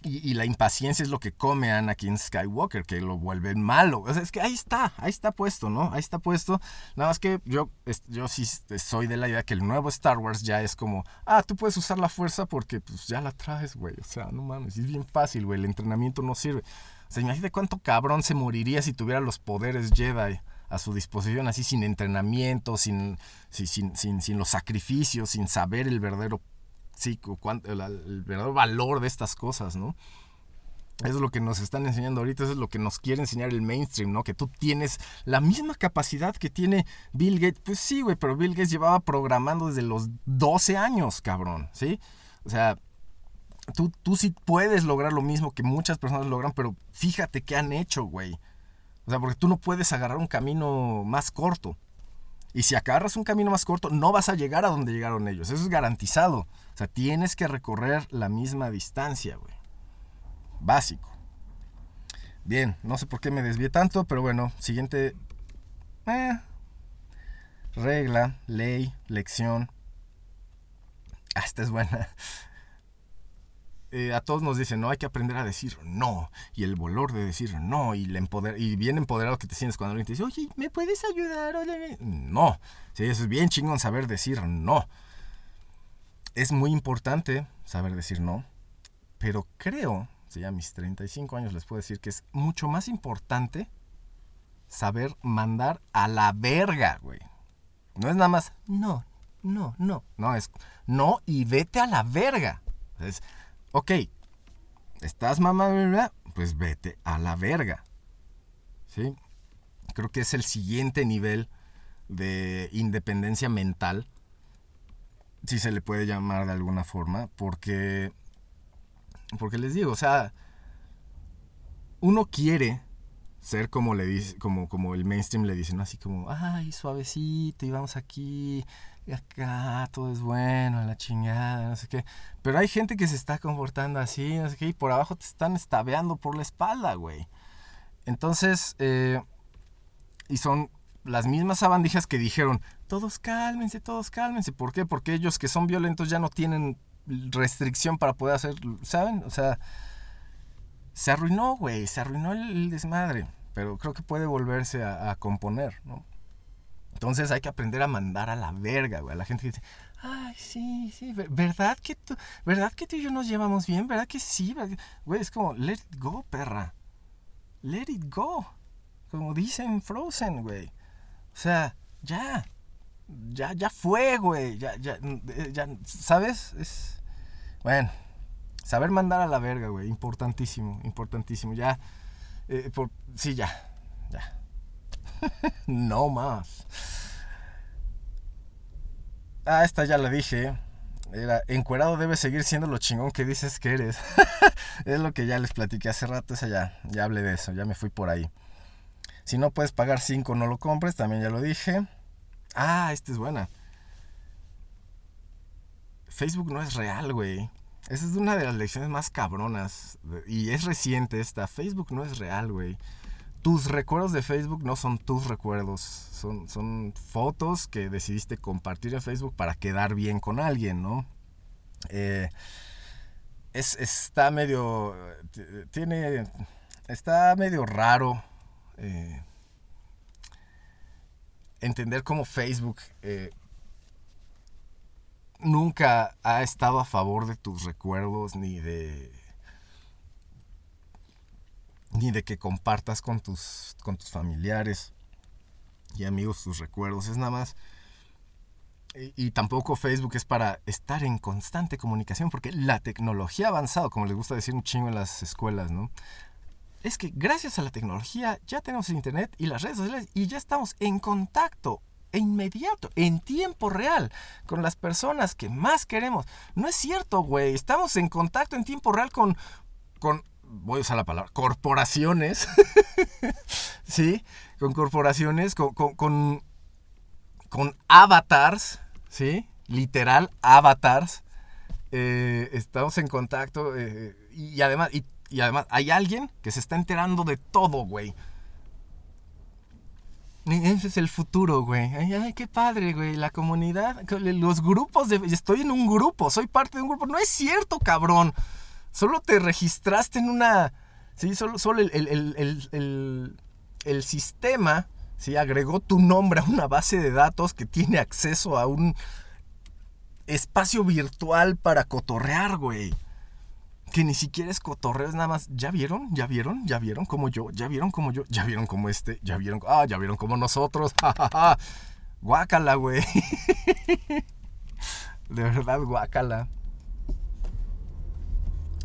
Y, la impaciencia es lo que come a Anakin Skywalker, que lo vuelve malo. O sea, es que ahí está, ahí está puesto, ¿no? Ahí está puesto. Nada más que yo, yo sí soy de la idea que el nuevo Star Wars ya es como, ah, tú puedes usar la fuerza porque pues ya la traes, güey. O sea, no mames, es bien fácil, güey. El entrenamiento no sirve. O sea, imagínate cuánto cabrón se moriría si tuviera los poderes Jedi a su disposición, así sin entrenamiento, sin, sin, sin, sin los sacrificios, sin saber el verdadero, sí, el, verdadero valor de estas cosas, ¿no? Eso es lo que nos están enseñando ahorita, eso es lo que nos quiere enseñar el mainstream, ¿no? Que tú tienes la misma capacidad que tiene Bill Gates. Pues sí, güey, pero Bill Gates llevaba programando desde los 12 años, cabrón, ¿sí? O sea, Tú, tú sí puedes lograr lo mismo que muchas personas logran, pero fíjate qué han hecho, güey. O sea, porque tú no puedes agarrar un camino más corto. Y si agarras un camino más corto, no vas a llegar a donde llegaron ellos. Eso es garantizado. O sea, tienes que recorrer la misma distancia, güey. Básico. Bien, no sé por qué me desvié tanto, pero bueno, siguiente eh, regla, ley, lección. Ah, esta es buena. Eh, a todos nos dicen, no, hay que aprender a decir no. Y el valor de decir no. Y, bien empoderado que te sientes cuando alguien te dice, oye, ¿me puedes ayudar? No. Sí, eso es bien chingón saber decir no. Es muy importante saber decir no. Pero creo, si a mis 35 años les puedo decir que es mucho más importante saber mandar a la verga, güey. No es nada más, no, no, no. No, es no y vete a la verga. Es, ok, estás mamá, pues vete a la verga. ¿Sí? Creo que es el siguiente nivel de independencia mental, si se le puede llamar de alguna forma, porque, porque les digo, o sea, uno quiere ser como le dice, como, como el mainstream le dicen, así como, ay, suavecito, y vamos aquí, y acá, todo es bueno, la chingada, no sé qué. Pero hay gente que se está comportando así, no sé qué, y por abajo te están estabeando por la espalda, güey. Entonces, eh, y son las mismas sabandijas que dijeron, todos cálmense, todos cálmense. ¿Por qué? Porque ellos que son violentos ya no tienen restricción para poder hacer, ¿saben? O sea, se arruinó, güey, se arruinó el, desmadre. Pero creo que puede volverse a, componer, ¿no? Entonces hay que aprender a mandar a la verga, güey. A la gente que dice, ay, sí, sí, ¿verdad que tú, ¿verdad que tú y yo nos llevamos bien? ¿Verdad que sí? Güey, es como, let it go, perra. Let it go. Como dicen Frozen, güey. O sea, ya. Ya, ya fue, güey. Ya, ya, ya, ¿sabes? Es. Bueno. Saber mandar a la verga, güey. Importantísimo, importantísimo. Ya. Eh, por, sí, ya. Ya. (laughs) no más. Ah, esta ya la dije. Era, encuerado debe seguir siendo lo chingón que dices que eres. (laughs) es lo que ya les platiqué hace rato. Esa ya, ya hablé de eso. Ya me fui por ahí. Si no puedes pagar 5, no lo compres. También ya lo dije. Ah, esta es buena. Facebook no es real, güey. Esa es una de las lecciones más cabronas. Y es reciente esta. Facebook no es real, güey. Tus recuerdos de Facebook no son tus recuerdos. Son, son fotos que decidiste compartir en Facebook para quedar bien con alguien, ¿no? Eh, es, está medio. Tiene. Está medio raro. Eh, entender cómo Facebook eh, nunca ha estado a favor de tus recuerdos ni de ni de que compartas con tus con tus familiares y amigos tus recuerdos. Es nada más y, tampoco Facebook es para estar en constante comunicación porque la tecnología ha avanzado como les gusta decir un chingo en las escuelas no es que gracias a la tecnología ya tenemos internet y las redes sociales y ya estamos en contacto inmediato, en tiempo real, con las personas que más queremos. No es cierto, güey. Estamos en contacto en tiempo real con, con voy a usar la palabra, corporaciones. (laughs) ¿Sí? Con corporaciones, con, con, avatars, ¿sí? Literal, avatars. Eh, estamos en contacto eh, y, además, y además hay alguien que se está enterando de todo, güey. Ese es el futuro, güey. Ay, qué padre, güey. La comunidad, los grupos de... Estoy en un grupo, soy parte de un grupo. No es cierto, cabrón. Solo te registraste en una... Sí, solo, solo el, el, sistema, sí, agregó tu nombre a una base de datos que tiene acceso a un espacio virtual para cotorrear, güey que ni siquiera es cotorreo, es nada más, ¿ya vieron? ¿Ya vieron? ¿Ya vieron como yo? ¿Ya vieron como yo? ¿Ya vieron como este? ¿Ya vieron? Ah, ya vieron como nosotros. (laughs) Guácala, güey. (laughs) De verdad, guácala.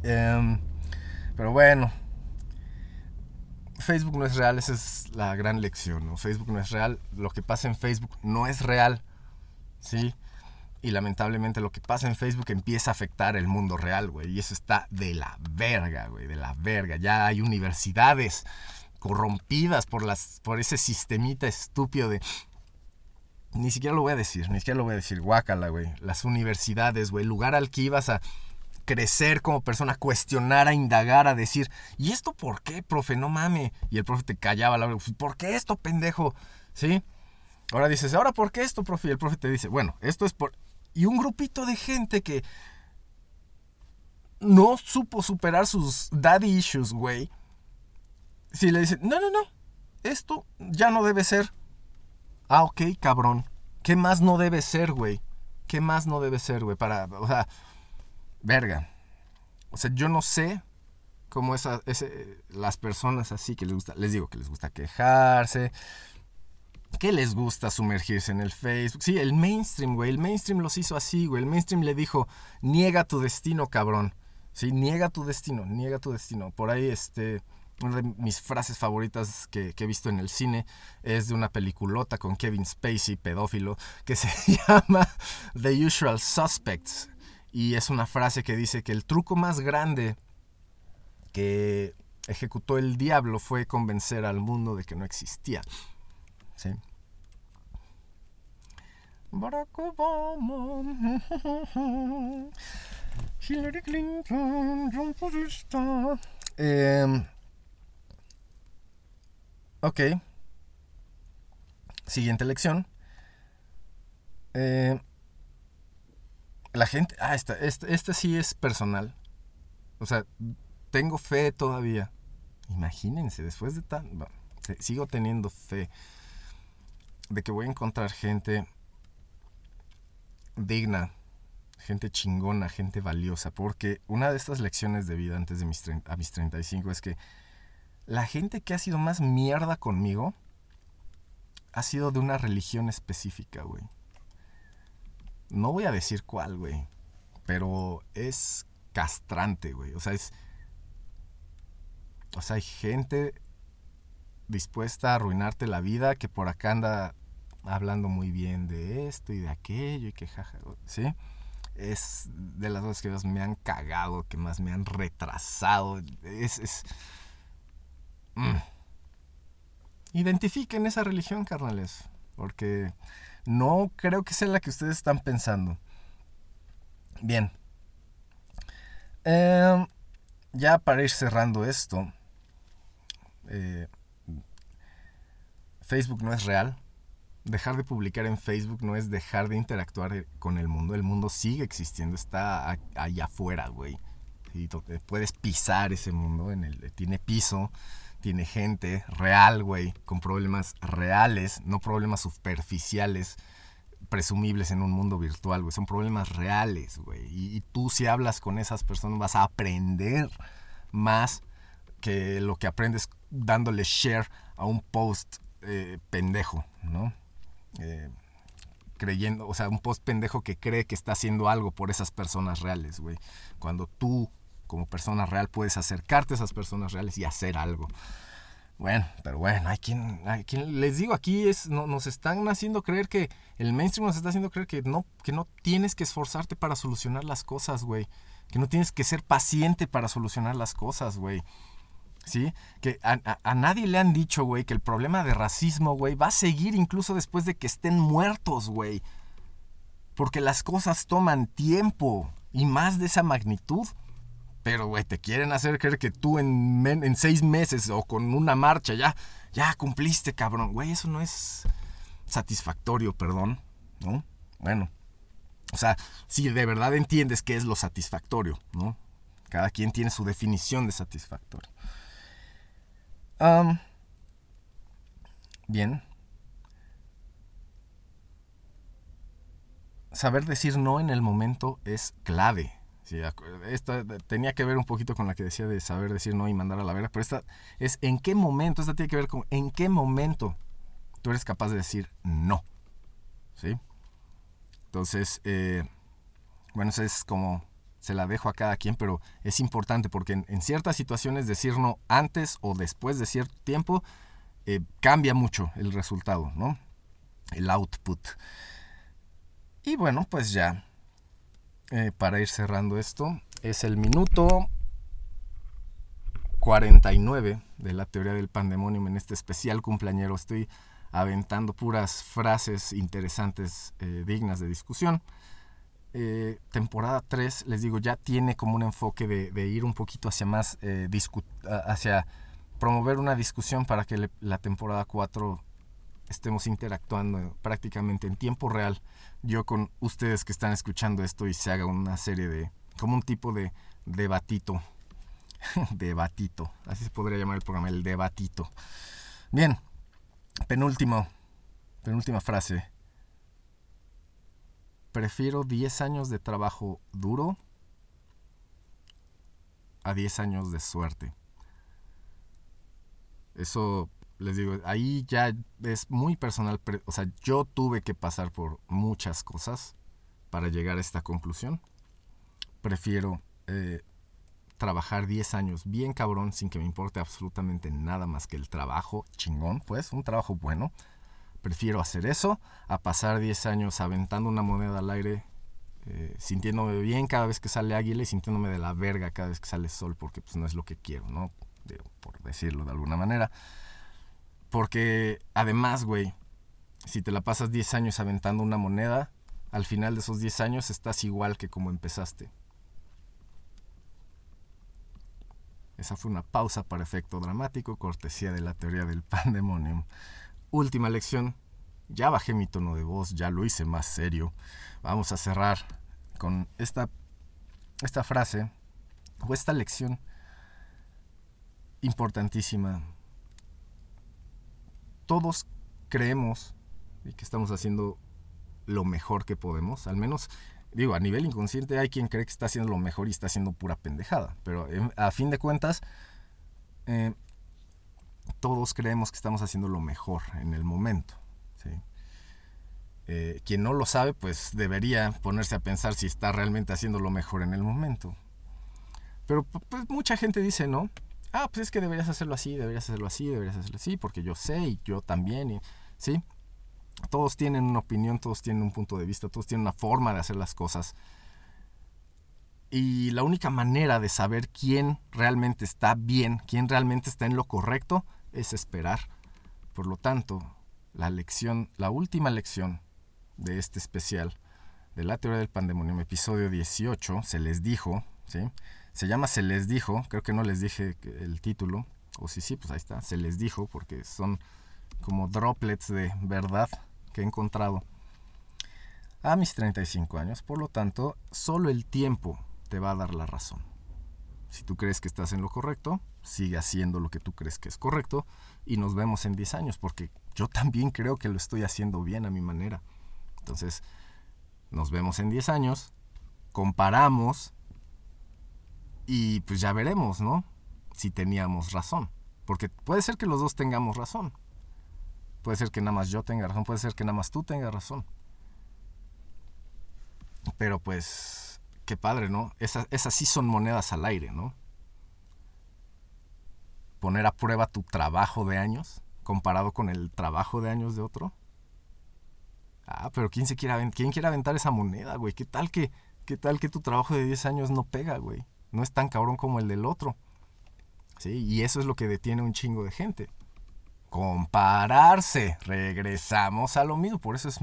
Em, pero bueno. Facebook no es real, esa es la gran lección, ¿no? Facebook no es real. Lo que pasa en Facebook no es real. ¿Sí? Y lamentablemente lo que pasa en Facebook empieza a afectar el mundo real, güey. Y eso está de la verga, güey, de la verga. Ya hay universidades corrompidas por, las, por ese sistemita estúpido de... Ni siquiera lo voy a decir, ni siquiera lo voy a decir, guácala, güey. Las universidades, güey, lugar al que ibas a crecer como persona, a cuestionar, a indagar, a decir, ¿y esto por qué, profe? No mame. Y el profe te callaba la ¿por qué esto, pendejo? ¿Sí? Ahora dices, ¿ahora por qué esto, profe? Y el profe te dice, bueno, esto es por... Y un grupito de gente que no supo superar sus daddy issues, güey. Si le dicen, no, no, no, esto ya no debe ser. Ah, ok, cabrón. ¿Qué más no debe ser, güey? ¿Qué más no debe ser, güey? Para, o sea, verga. O sea, yo no sé cómo esa, ese, las personas así que les gusta, les digo que les gusta quejarse, que les gusta sumergirse en el Facebook. Sí, el mainstream, güey, el mainstream los hizo así, güey. El mainstream le dijo, niega tu destino, cabrón. Sí, niega tu destino, niega tu destino. Por ahí, este, una de mis frases favoritas que, que, he visto en el cine es de una peliculota con Kevin Spacey, pedófilo, que (laughs) se llama The Usual Suspects. Y es una frase que dice que el truco más grande que ejecutó el diablo fue convencer al mundo de que no existía. ¿Sí? Barack Obama, Hillary Clinton, John Podesta. Eh, ok. Siguiente lección. Eh, la gente, ah, esta, este, este sí es personal. O sea, tengo fe todavía. Imagínense, después de tan... sigo teniendo fe de que voy a encontrar gente digna, gente chingona, gente valiosa. Porque una de estas lecciones de vida antes de mis, a mis 35 es que la gente que ha sido más mierda conmigo ha sido de una religión específica, güey. No voy a decir cuál, güey. Pero es castrante, güey. O sea, es. O sea, hay gente dispuesta a arruinarte la vida que por acá anda hablando muy bien de esto y de aquello y que jaja, ¿sí? Es de las cosas que más me han cagado, que más me han retrasado. Es. es mm. Identifiquen esa religión, carnales. Porque no creo que sea la que ustedes están pensando. Bien. Em, ya para ir cerrando esto. Eh, Facebook no es real. Dejar de publicar en Facebook no es dejar de interactuar con el mundo. El mundo sigue existiendo, está allá afuera, güey. Y puedes pisar ese mundo, en el, tiene piso, tiene gente real, güey, con problemas reales, no problemas superficiales, presumibles en un mundo virtual, güey. Son problemas reales, güey. Y, tú si hablas con esas personas vas a aprender más que lo que aprendes dándole share a un post eh, pendejo, ¿no? Eh, creyendo, o sea, un post pendejo que cree que está haciendo algo por esas personas reales, güey. Cuando tú como persona real puedes acercarte a esas personas reales y hacer algo. Bueno, pero bueno, hay quien, hay quien les digo, aquí es, no, nos están haciendo creer que, el mainstream nos está haciendo creer que no, que no tienes que esforzarte para solucionar las cosas, güey. Que no tienes que ser paciente para solucionar las cosas, güey. ¿Sí? Que a, a nadie le han dicho, güey, que el problema de racismo, güey, va a seguir incluso después de que estén muertos, güey. Porque las cosas toman tiempo y más de esa magnitud pero, güey, te quieren hacer creer que tú en, en seis meses o con una marcha ya, ya cumpliste, cabrón. Güey, eso no es satisfactorio, perdón, ¿no? Bueno, o sea, si de verdad entiendes qué es lo satisfactorio, ¿no? Cada quien tiene su definición de satisfactorio. Bien. Saber decir no en el momento es clave. Esta tenía que ver un poquito con la que decía de saber decir no y mandar a la vera, pero esta es en qué momento, esta tiene que ver con en qué momento tú eres capaz de decir no. ¿Sí? Entonces, eh, bueno, eso es como se la dejo a cada quien, pero es importante porque en, ciertas situaciones decir no antes o después de cierto tiempo eh, cambia mucho el resultado, ¿no? El output. Y bueno, pues ya, eh, para ir cerrando esto, es el minuto 49 de la teoría del pandemonium en este especial cumpleañero. Estoy aventando puras frases interesantes, eh, dignas de discusión. Eh, temporada 3, les digo, ya tiene como un enfoque de, ir un poquito hacia más, eh, hacia promover una discusión para que la temporada 4 estemos interactuando prácticamente en tiempo real, yo con ustedes que están escuchando esto y se haga una serie de, como un tipo de debatito, (laughs) debatito, así se podría llamar el programa, el debatito. Bien, penúltimo, penúltima frase prefiero 10 años de trabajo duro a 10 años de suerte. Eso, les digo, ahí ya es muy personal. O sea, yo tuve que pasar por muchas cosas para llegar a esta conclusión. Prefiero eh, trabajar 10 años bien cabrón sin que me importe absolutamente nada más que el trabajo chingón, pues, un trabajo bueno Prefiero hacer eso a pasar 10 años aventando una moneda al aire, eh, sintiéndome bien cada vez que sale águila y sintiéndome de la verga cada vez que sale sol, porque pues no es lo que quiero, ¿no? por decirlo de alguna manera. Porque además, güey, si te la pasas 10 años aventando una moneda, al final de esos 10 años estás igual que como empezaste. Esa fue una pausa para efecto dramático, cortesía de la teoría del (laughs) pandemonium última lección. Ya bajé mi tono de voz, ya lo hice más serio. Vamos a cerrar con esta, esta frase o esta lección importantísima. Todos creemos que estamos haciendo lo mejor que podemos, al menos digo, a nivel inconsciente hay quien cree que está haciendo lo mejor y está haciendo pura pendejada, pero a fin de cuentas eh, todos creemos que estamos haciendo lo mejor en el momento. Eh, quien no lo sabe, pues debería ponerse a pensar si está realmente haciendo lo mejor en el momento. Pero pues mucha gente dice, ¿no? Ah, pues es que deberías hacerlo así, deberías hacerlo así, deberías hacerlo así, porque yo sé y yo también, y, ¿sí? Todos tienen una opinión, todos tienen un punto de vista, todos tienen una forma de hacer las cosas. Y la única manera de saber quién realmente está bien, quién realmente está en lo correcto, es esperar. Por lo tanto, la lección, la última lección de este especial de la teoría del pandemonio, episodio 18, se les dijo, ¿sí? Se llama Se les dijo, creo que no les dije el título, o sí, sí, pues ahí está, se les dijo, porque son como droplets de verdad que he encontrado a mis 35 años. Por lo tanto, solo el tiempo te va a dar la razón. Si tú crees que estás en lo correcto, sigue haciendo lo que tú crees que es correcto y nos vemos en 10 años, porque yo también creo que lo estoy haciendo bien a mi manera. Entonces, nos vemos en 10 años, comparamos y pues ya veremos, ¿no? Si teníamos razón. Porque puede ser que los dos tengamos razón. Puede ser que nada más yo tenga razón, puede ser que nada más tú tengas razón. Pero pues, qué padre, ¿no? Esas, esas sí son monedas al aire, ¿no? poner a prueba tu trabajo de años comparado con el trabajo de años de otro? Ah, pero ¿quién se quiere quién quiere aventar esa moneda, güey? ¿Qué tal que qué tal que tu trabajo de 10 años no pega, güey? No es tan cabrón como el del otro. Sí, y eso es lo que detiene un chingo de gente. Compararse. Regresamos a lo mismo, por eso es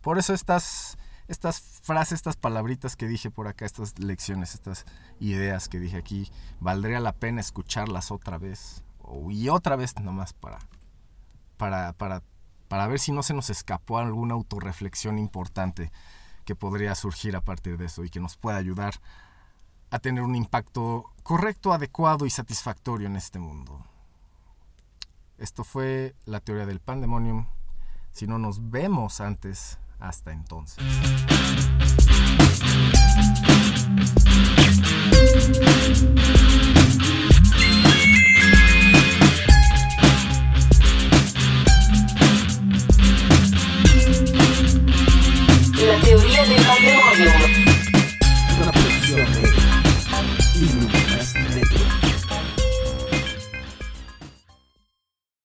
por eso estás estas frases, estas palabritas que dije por acá, estas lecciones, estas ideas que dije aquí, valdría la pena escucharlas otra vez y otra vez nomás para, para, para, para ver si no se nos escapó alguna autorreflexión importante que podría surgir a partir de eso y que nos pueda ayudar a tener un impacto correcto, adecuado y satisfactorio en este mundo. Esto fue la teoría del pandemonium. Si no nos vemos antes hasta entonces.